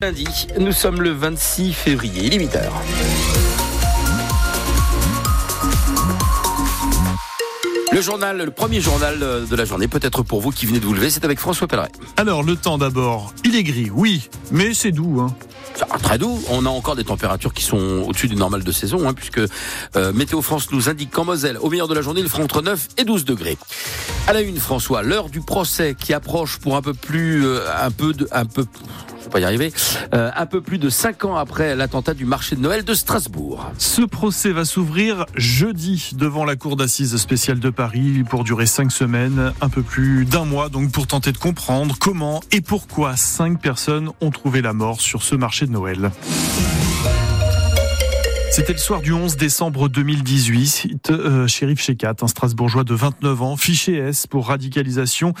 Lundi, nous sommes le 26 février, il est 8h. Le journal, le premier journal de la journée, peut-être pour vous qui venez de vous lever, c'est avec François Pelleret. Alors, le temps d'abord. Il est gris, oui, mais c'est doux. Hein. Très doux. On a encore des températures qui sont au-dessus du normal de saison, hein, puisque euh, Météo France nous indique qu'en Moselle, au meilleur de la journée, il fera entre 9 et 12 degrés. À la une, François, l'heure du procès qui approche pour un peu plus, euh, un peu, de, un peu pas y arriver, euh, un peu plus de cinq ans après l'attentat du marché de Noël de Strasbourg. Ce procès va s'ouvrir jeudi devant la Cour d'assises spéciale de Paris pour durer cinq semaines, un peu plus d'un mois, donc pour tenter de comprendre comment et pourquoi cinq personnes ont trouvé la mort sur ce marché de Noël. C'était le soir du 11 décembre 2018. Euh, shérif Shekat, un Strasbourgeois de 29 ans, fiché S pour radicalisation,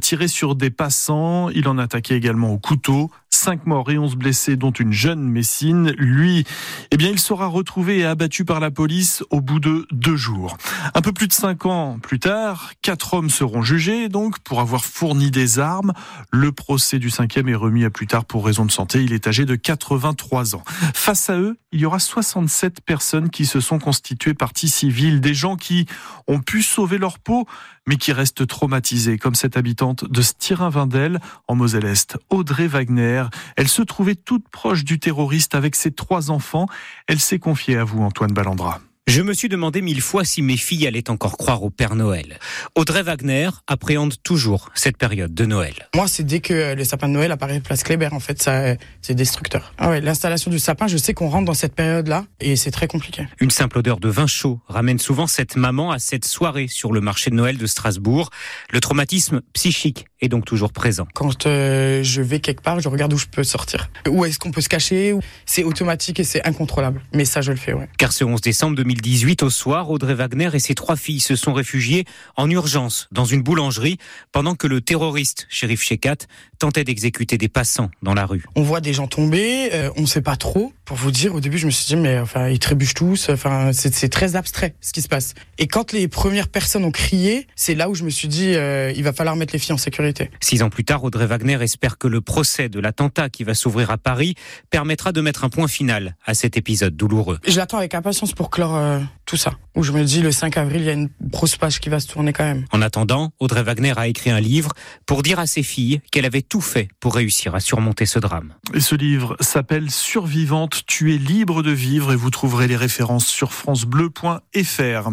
tiré sur des passants. Il en attaquait également au couteau. 5 morts et 11 blessés, dont une jeune Messine. Lui, eh bien, il sera retrouvé et abattu par la police au bout de deux jours. Un peu plus de 5 ans plus tard, quatre hommes seront jugés, donc, pour avoir fourni des armes. Le procès du cinquième est remis à plus tard pour raison de santé. Il est âgé de 83 ans. Face à eux, il y aura 67 personnes qui se sont constituées partie civile, des gens qui ont pu sauver leur peau, mais qui restent traumatisés, comme cette habitante de Styrin-Vindel, en Moselle-Est, Audrey Wagner. Elle se trouvait toute proche du terroriste avec ses trois enfants. Elle s'est confiée à vous, Antoine Ballandra. Je me suis demandé mille fois si mes filles allaient encore croire au Père Noël. Audrey Wagner appréhende toujours cette période de Noël. Moi, c'est dès que le sapin de Noël apparaît place Kléber, en fait, ça, c'est destructeur. Ah ouais, l'installation du sapin, je sais qu'on rentre dans cette période-là et c'est très compliqué. Une simple odeur de vin chaud ramène souvent cette maman à cette soirée sur le marché de Noël de Strasbourg. Le traumatisme psychique est donc toujours présent. Quand euh, je vais quelque part, je regarde où je peux sortir. Où est-ce qu'on peut se cacher C'est automatique et c'est incontrôlable. Mais ça, je le fais, ouais. Car ce 11 décembre 2018, au soir, Audrey Wagner et ses trois filles se sont réfugiées en urgence dans une boulangerie pendant que le terroriste, shérif Shekat, tentait d'exécuter des passants dans la rue. On voit des gens tomber, euh, on ne sait pas trop. Pour vous dire, au début, je me suis dit, mais enfin, ils trébuchent tous. Enfin, c'est très abstrait ce qui se passe. Et quand les premières personnes ont crié, c'est là où je me suis dit, euh, il va falloir mettre les filles en sécurité. Six ans plus tard, Audrey Wagner espère que le procès de l'attentat qui va s'ouvrir à Paris permettra de mettre un point final à cet épisode douloureux. Je l'attends avec impatience pour clore euh, tout ça. Où je me dis, le 5 avril, il y a une grosse page qui va se tourner quand même. En attendant, Audrey Wagner a écrit un livre pour dire à ses filles qu'elle avait tout fait pour réussir à surmonter ce drame. Et ce livre s'appelle Survivante, tu es libre de vivre et vous trouverez les références sur francebleu.fr.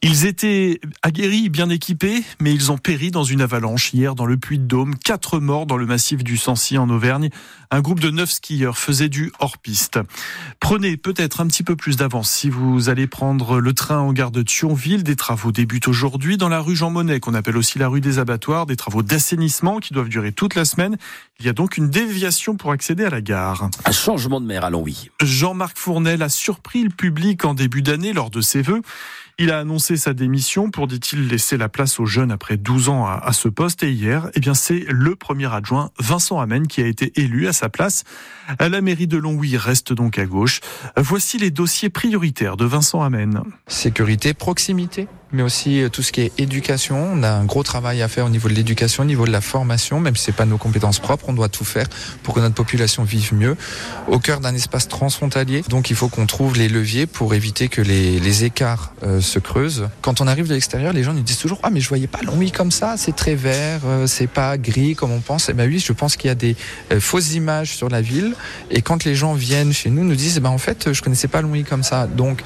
Ils étaient aguerris, bien équipés, mais ils ont péri dans une avalanche hier dans le Puy-de-Dôme. Quatre morts dans le massif du Sancy en Auvergne. Un groupe de neuf skieurs faisait du hors-piste. Prenez peut-être un petit peu plus d'avance si vous allez prendre le train en gare de Thionville. Des travaux débutent aujourd'hui dans la rue Jean Monnet, qu'on appelle aussi la rue des abattoirs. Des travaux d'assainissement qui doivent durer toute la semaine. Il y a donc une déviation pour accéder à la gare. Un changement de mer Longwy. Jean-Marc Fournel a surpris le public en début d'année lors de ses vœux. Il a annoncé sa démission pour, dit-il, laisser la place aux jeunes après 12 ans à, ce poste. Et hier, eh bien, c'est le premier adjoint, Vincent Amen, qui a été élu à sa place. La mairie de Longwy reste donc à gauche. Voici les dossiers prioritaires de Vincent Amen. Sécurité, proximité, mais aussi euh, tout ce qui est éducation. On a un gros travail à faire au niveau de l'éducation, au niveau de la formation, même si c'est pas nos compétences propres, on doit tout faire pour que notre population vive mieux au cœur d'un espace transfrontalier. Donc il faut qu'on trouve les leviers pour éviter que les, les écarts euh, se creusent. Quand on arrive de l'extérieur, les gens nous disent toujours ah mais je voyais pas Longwy comme ça, c'est très vert, euh, c'est pas gris comme on pense. Eh ben oui, je pense qu'il y a des fausses images sur la ville. Et quand les gens viennent chez nous, nous disent eh ben en fait je connaissais pas Longwy comme ça. Donc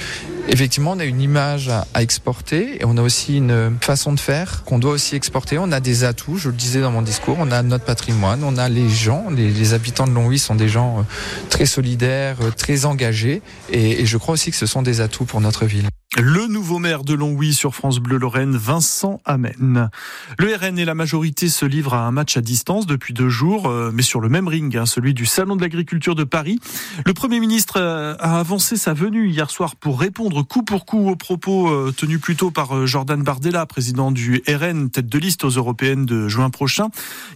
effectivement on a une image à exporter et on a aussi une façon de faire qu'on doit aussi exporter. On a des atouts, je le disais dans mon discours, on a notre patrimoine, on a les gens, les, habitants de Longwy sont des gens euh, très solidaires, euh, très engagés et je crois aussi que ce sont des atouts pour notre ville. Le nouveau maire de Longwy sur France Bleu Lorraine, Vincent Amen. Le RN et la majorité se livrent à un match à distance depuis deux jours, euh, mais sur le même ring, hein, celui du Salon de l'Agriculture de Paris. Le Premier ministre euh, a avancé sa venue hier soir pour répondre coup pour coup aux propos euh, tenus plus tôt par Jordan Bardella, président du RN, tête de liste aux européennes de juin prochain.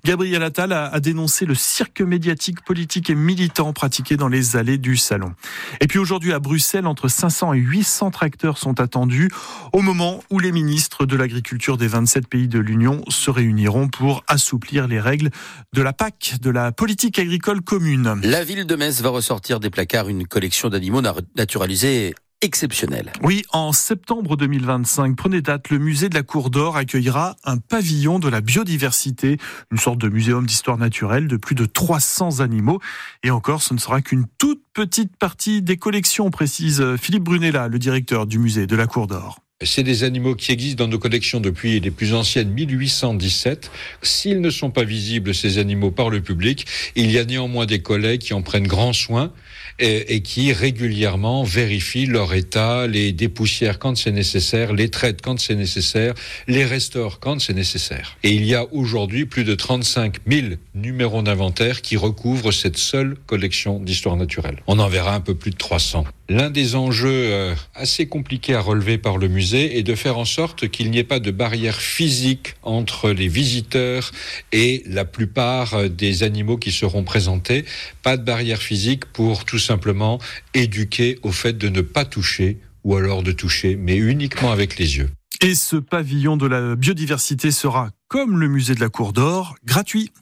Gabriel Attal a dénoncé le cirque médiatique, politique et militant pratiqué dans les allées du Salon. Et puis aujourd'hui à Bruxelles, entre 500 et 800 tracteurs sont attendus au moment où les ministres de l'agriculture des 27 pays de l'Union se réuniront pour assouplir les règles de la PAC, de la politique agricole commune. La ville de Metz va ressortir des placards une collection d'animaux naturalisés exceptionnel. Oui, en septembre 2025, prenez date, le musée de la Cour d'Or accueillera un pavillon de la biodiversité, une sorte de muséum d'histoire naturelle de plus de 300 animaux. Et encore, ce ne sera qu'une toute petite partie des collections, précise Philippe Brunella, le directeur du musée de la Cour d'Or. C'est des animaux qui existent dans nos collections depuis les plus anciennes 1817. S'ils ne sont pas visibles, ces animaux, par le public, il y a néanmoins des collègues qui en prennent grand soin et, qui régulièrement vérifient leur état, les dépoussièrent quand c'est nécessaire, les traitent quand c'est nécessaire, les restaurent quand c'est nécessaire. Et il y a aujourd'hui plus de 35 000 numéros d'inventaire qui recouvrent cette seule collection d'histoire naturelle. On en verra un peu plus de 300. L'un des enjeux euh, assez compliqués à relever par le musée est de faire en sorte qu'il n'y ait pas de barrière physique entre les visiteurs et la plupart euh, des animaux qui seront présentés. Pas de barrière physique pour tout simplement éduquer au fait de ne pas toucher ou alors de toucher, mais uniquement avec les yeux. Et ce pavillon de la biodiversité sera, comme le musée de la Cour d'Or, gratuit.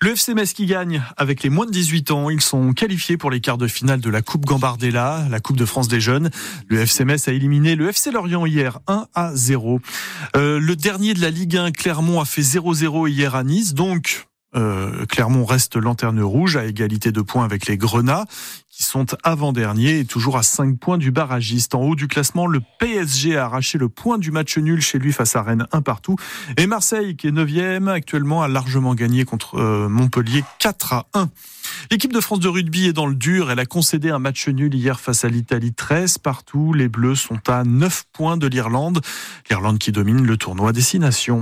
Le FC Metz qui gagne avec les moins de 18 ans. Ils sont qualifiés pour les quarts de finale de la Coupe Gambardella, la Coupe de France des jeunes. Le FC Metz a éliminé le FC Lorient hier 1 à 0. Euh, le dernier de la Ligue 1, Clermont, a fait 0-0 hier à Nice. Donc, euh, Clermont reste lanterne rouge à égalité de points avec les Grenats qui sont avant-derniers et toujours à 5 points du barragiste. En haut du classement, le PSG a arraché le point du match nul chez lui face à Rennes un partout. Et Marseille, qui est 9e actuellement, a largement gagné contre euh, Montpellier 4 à 1. L'équipe de France de rugby est dans le dur. Elle a concédé un match nul hier face à l'Italie 13 partout. Les Bleus sont à 9 points de l'Irlande. L'Irlande qui domine le tournoi Destination.